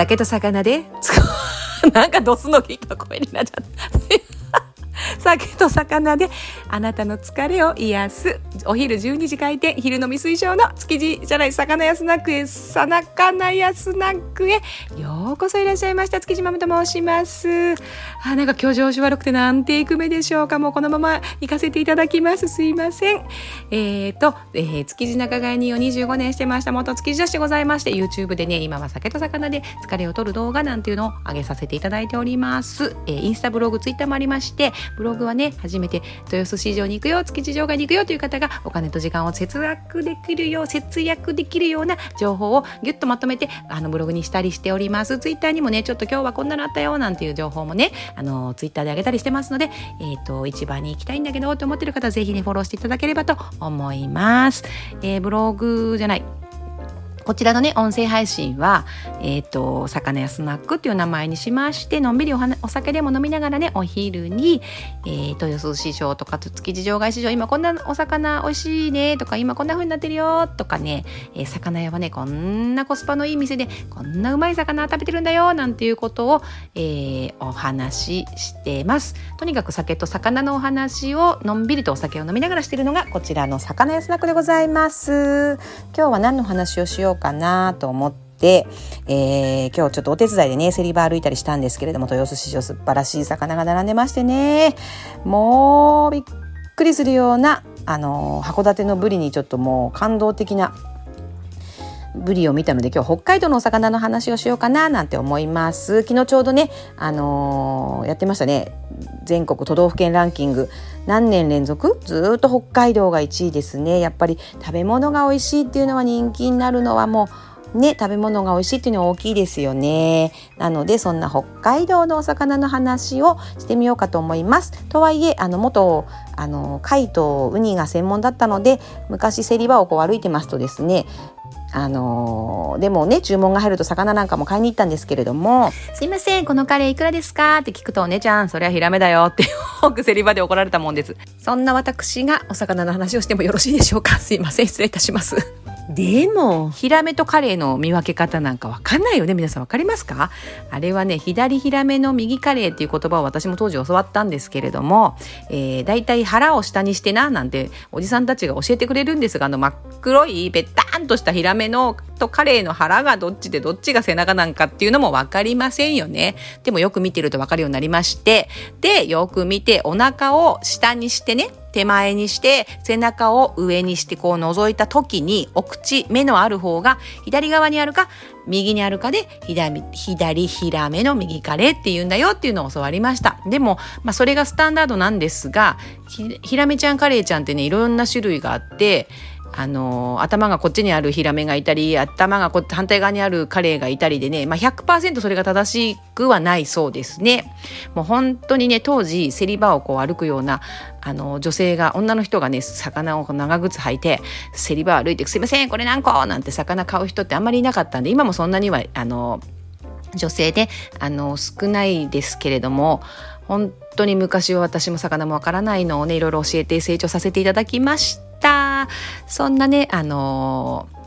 酒と魚で、なんかドスの効いた声になっちゃった。酒と魚であなたの疲れを癒すお昼12時開店昼飲み推奨の築地じゃない魚屋スナックへ魚屋スナックへようこそいらっしゃいました築地ママと申しますあなんか今日調子悪くて何ていく目でしょうか？もうこのまま行かせていただきます。すいません。えっ、ー、と、えー、築地仲買人を25年してました。元築地女子でございまして YouTube でね今は酒と魚で疲れを取る動画なんていうのを上げさせていただいております、えー、インスタブログツイッターもありましてブログはね初めて豊洲市場に行くよ築地場外に行くよという方がお金と時間を節約できるよう節約できるような情報をギュッとまとめてあのブログにしたりしております。ツイッターにもねちょっと今日はこんなのあったよなんていう情報もねあのツイッターであげたりしてますのでえっ、ー、と市場に行きたいんだけどと思ってる方はぜひねフォローしていただければと思います、えー、ブログじゃない。こちらのね、音声配信は、えっ、ー、と、魚屋スナックっていう名前にしまして、のんびりおお酒でも飲みながらね、お昼に、えー、豊洲市場とか、築地場外市場、今こんなお魚美味しいねとか、今こんな風になってるよとかね、えー、魚屋はね、こんなコスパのいい店で、こんなうまい魚食べてるんだよなんていうことを、えー、お話ししてます。とにかく酒と魚のお話をのんびりとお酒を飲みながらしてるのが、こちらの魚屋スナックでございます。今日は何の話をしようかなと思って、えー、今日ちょっとお手伝いでね、セリバー歩いたりしたんですけれども、豊洲市場素晴らしい魚が並んでましてね、もうびっくりするような、あの函館のブリにちょっともう感動的なブリを見たので今日北海道のお魚の話をしようかななんて思います。昨日ちょうどねあのー、やってましたね。全国都道府県ランキング。何年連続？ずっと北海道が1位ですね。やっぱり食べ物が美味しいっていうのは人気になるのはもうね食べ物が美味しいっていうのは大きいですよね。なのでそんな北海道のお魚の話をしてみようかと思います。とはいえあの元あの貝とウニが専門だったので昔競り場をこう歩いてますとですねあのー、でもね注文が入ると魚なんかも買いに行ったんですけれども「すいませんこのカレーいくらですか?」って聞くと「お姉ちゃんそれはヒラメだよ」ってよく競り場で怒られたもんです。そんな私がお魚の話をしてもよろしいでしょうか？すいません失礼いたしますでも、ヒラメとカレイの見分け方なんかわかんないよね。皆さんわかりますか？あれはね、左ヒラメの右カレイっていう言葉を私も当時教わったんですけれども、えー、大体腹を下にしてな、なんておじさんたちが教えてくれるんですが、あの真っ黒いぺったんとしたヒラメのとカレイの腹がどっちでどっちが背中なんかっていうのもわかりませんよね。でもよく見てるとわかるようになりまして、で、よく見てお腹を下にしてね、手前にして背中を上にしてこう覗いた時にお口目のある方が左側にあるか右にあるかで左左ヒラメの右カレーって言うんだよっていうのを教わりました。でも、まあ、それがスタンダードなんですがヒラメちゃんカレーちゃんってねいろんな種類があってあの頭がこっちにあるヒラメがいたり頭がこ反対側にあるカレイがいたりでね、まあ100、それが正しくはないそうですね。もう本当にね当時競り場をこう歩くようなあの女性が女の人がね魚を長靴履いて競り場歩いて「すいませんこれ何個?」なんて魚買う人ってあんまりいなかったんで今もそんなにはあの女性であの少ないですけれども本当に昔は私も魚もわからないのをねいろいろ教えて成長させていただきました。た。そんなね、あのー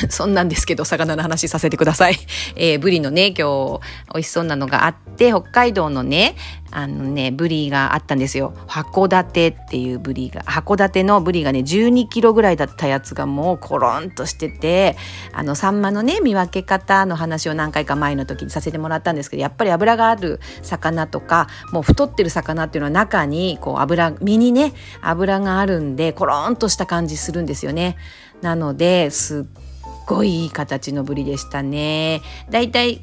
そんなんですけど、魚の話させてください。えー、ブリのね、今日、美味しそうなのがあって、北海道のね、あのね、ブリがあったんですよ。函館っていうブリが、函館のブリがね、12キロぐらいだったやつがもうコロンとしてて、あの、サンマのね、見分け方の話を何回か前の時にさせてもらったんですけど、やっぱり脂がある魚とか、もう太ってる魚っていうのは中に、こう油、身にね、油があるんで、コロンとした感じするんですよね。なので、すっごいいい形のブリでしたね。だいたい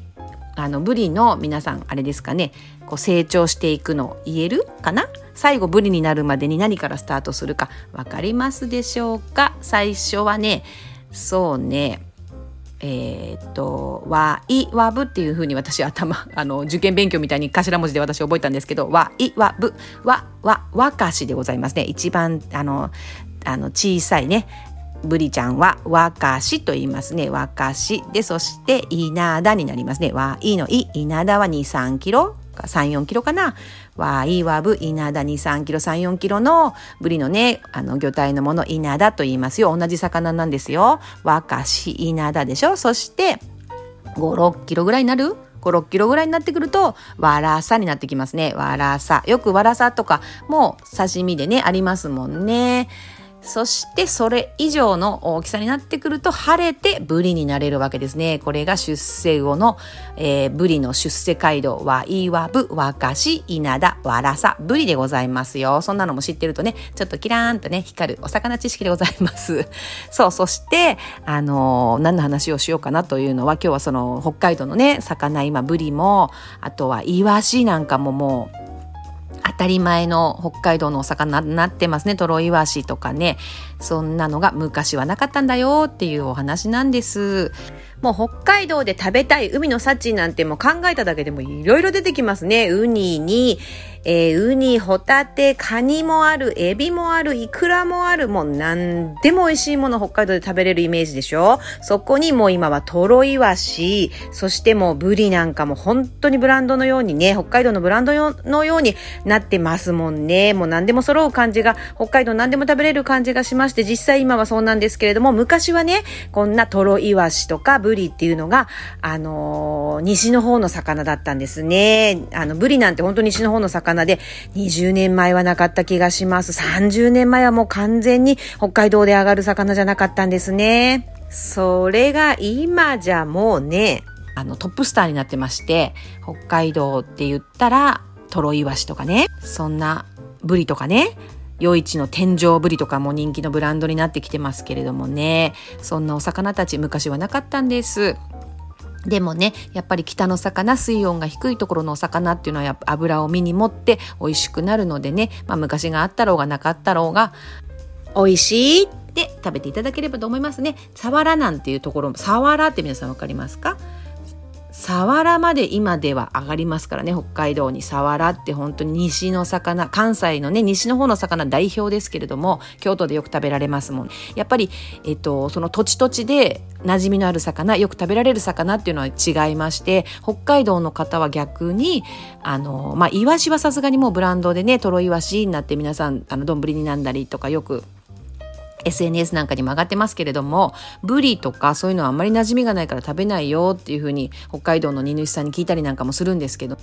あのブリの皆さんあれですかね。こう成長していくの言えるかな？最後ブリになるまでに何からスタートするか分かりますでしょうか？最初はねそうね。えー、っと、わいわぶっていうふうに私頭、あの、受験勉強みたいに頭文字で私覚えたんですけど、わいわぶ、わ、わ、わかしでございますね。一番、あの、あの、小さいね、ブリちゃんは和菓子と言いますね。和菓子。で、そして稲田になりますね。和いのい、稲田は2、3キロか3、4キロかな。和いわぶ、稲田2、3キロ、3、4キロのブリのね、あの魚体のもの、稲田と言いますよ。同じ魚なんですよ。和菓子、稲田でしょ。そして、5、6キロぐらいになる？5、6キロぐらいになってくると、わらさになってきますね。わらさ。よくわらさとかも刺身でね、ありますもんね。そしてそれ以上の大きさになってくると晴れてブリになれるわけですね。これが出世後の、えー、ブリの出世街道は岩部、若し、稲田、わらさ、ブリでございますよ。そんなのも知ってるとね、ちょっとキラーンとね、光るお魚知識でございます。そう、そして、あのー、何の話をしようかなというのは今日はその北海道のね、魚今ブリも、あとはイワシなんかももう、当たり前の北海道のお魚になってますね。トロイワシとかね。そんなのが昔はなかったんだよっていうお話なんです。もう北海道で食べたい海の幸なんてもう考えただけでもいろいろ出てきますね。ウニに、えー、ウニ、ホタテ、カニもある、エビもある、イクラもある、もう何でも美味しいもの北海道で食べれるイメージでしょそこにもう今はトロイワシ、そしてもうブリなんかも本当にブランドのようにね、北海道のブランドのようになってますもんね。もう何でも揃う感じが、北海道何でも食べれる感じがしましたて、実際今はそうなんですけれども、昔はね、こんなトロイワシとかブリっていうのが、あのー、西の方の魚だったんですね。あの、ブリなんて本当に西の方の魚魚で、20年前はなかった気がします。30年前はもう完全に北海道で上がる魚じゃなかったんですね。それが今じゃもうね、あのトップスターになってまして、北海道って言ったら、トロイワシとかね、そんなブリとかね、夜市の天井ブリとかも人気のブランドになってきてますけれどもね、そんなお魚たち昔はなかったんです。でもね、やっぱり北の魚、水温が低いところのお魚っていうのはやっぱ油を身に持って美味しくなるのでね、まあ昔があったろうがなかったろうが、美味しいって食べていただければと思いますね。サワラなんていうところ、サワラって皆さんわかりますか？サワラまで今では上がりますからね、北海道にサワラって本当に西の魚、関西のね、西の方の魚代表ですけれども、京都でよく食べられますもん。やっぱり、えっと、その土地土地で馴染みのある魚、よく食べられる魚っていうのは違いまして、北海道の方は逆に、あの、まあ、イワシはさすがにもうブランドでね、トロイワシになって皆さん、あの、丼になんだりとかよく SNS なんかにも上がってますけれども、ブリとかそういうのはあんまり馴染みがないから食べないよっていうふうに北海道の荷主さんに聞いたりなんかもするんですけど、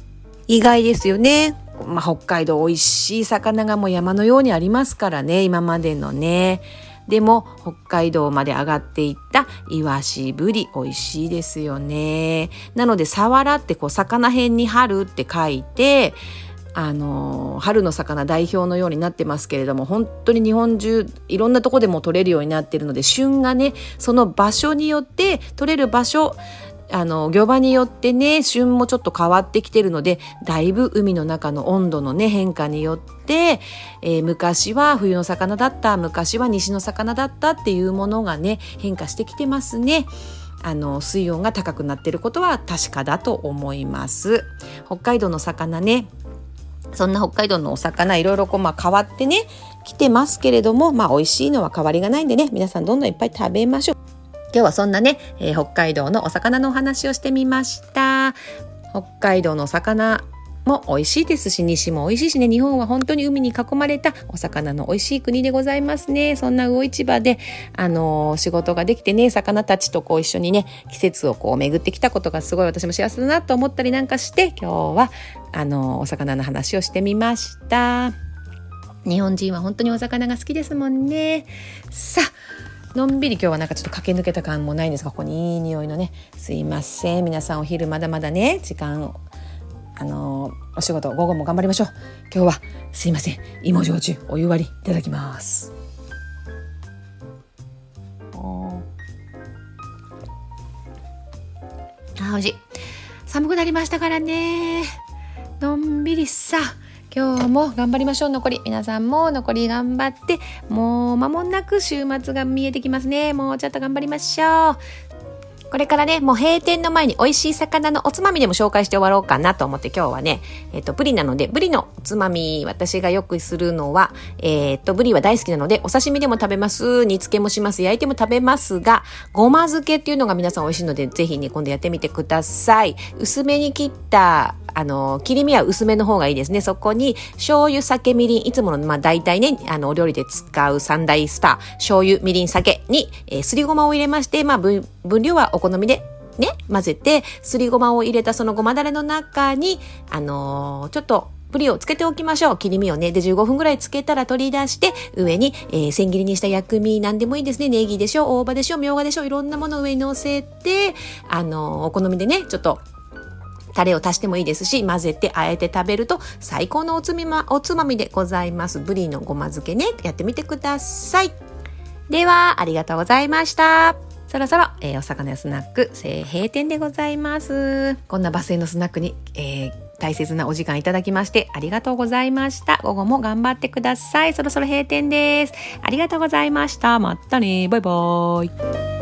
意外ですよね。まあ、北海道美味しい魚がもう山のようにありますからね、今までのね。でも北海道まで上がっていったイワシブリ美味しいですよね。なのでサワラってこう魚辺に春って書いてあの春の魚代表のようになってますけれども本当に日本中いろんなとこでも取れるようになってるので旬がねその場所によって取れる場所あの漁場によってね旬もちょっと変わってきてるのでだいぶ海の中の温度のね変化によって、えー、昔は冬の魚だった昔は西の魚だったっていうものがね変化してきてますね。あの水温が高くなってることは確かだと思います。北海道の魚ねそんな北海道のお魚いろいろこうまあ変わってね来てますけれどもまあ美味しいのは変わりがないんでね皆さんどんどんいっぱい食べましょう。今日はそんなね、えー、北海道のお魚のお話をしてみました。北海道の魚も美味しいですし、西も美味しいしね、日本は本当に海に囲まれたお魚の美味しい国でございますね。そんな魚市場で、あのー、仕事ができてね、魚たちとこう一緒にね、季節をこう巡ってきたことがすごい私も幸せだなと思ったりなんかして、今日は、あのー、お魚の話をしてみました。日本人は本当にお魚が好きですもんね。さあ、のんびり今日はなんかちょっと駆け抜けた感もないんですが、ここにいい匂いのね、すいません。皆さんお昼まだまだね、時間あのお仕事午後も頑張りましょう。今日はすいません。芋焼酎お湯割りいただきます。あ美味しい。寒くなりましたからね。のんびりさ。今日も頑張りましょう。残り皆さんも残り頑張ってもう間もなく週末が見えてきますね。もうちょっと頑張りましょう。これからね、もう閉店の前に美味しい魚のおつまみでも紹介して終わろうかなと思って今日はね、えっ、ー、と、ブリなので、ブリのおつまみ、私がよくするのは、えっ、と、ブリは大好きなので、お刺身でも食べます、煮付けもします、焼いても食べますが、ごま漬けっていうのが皆さん美味しいので、ぜひね、今度やってみてください。薄めに切ったあの、切り身は薄めの方がいいですね。そこに、醤油、酒、みりん、いつもの、まあ、大体ね、あの、お料理で使う三大スター、醤油、みりん、酒に、えー、すりごまを入れまして、まあ、分量はおお好みでね、混ぜて、すりごまを入れたそのごまだれの中に、あのー、ちょっと、プリをつけておきましょう。切り身をね。で、15分ぐらいつけたら取り出して、上に、えー、千切りにした薬味なんでもいいですね。ネギでしょ、大葉でしょ、みょうがでしょ、いろんなものを上に乗せて、あのー、お好みでね、ちょっと、タレを足してもいいですし、混ぜて、あえて食べると最高のおつみま、おつまみでございます。ブリのごま漬けね、やってみてください。では、ありがとうございました。そろそろ、えー、お魚やスナック、閉店でございます。こんなバスへのスナックに、えー、大切なお時間いただきましてありがとうございました。午後も頑張ってください。そろそろ閉店です。ありがとうございました。またね。バイバーイ。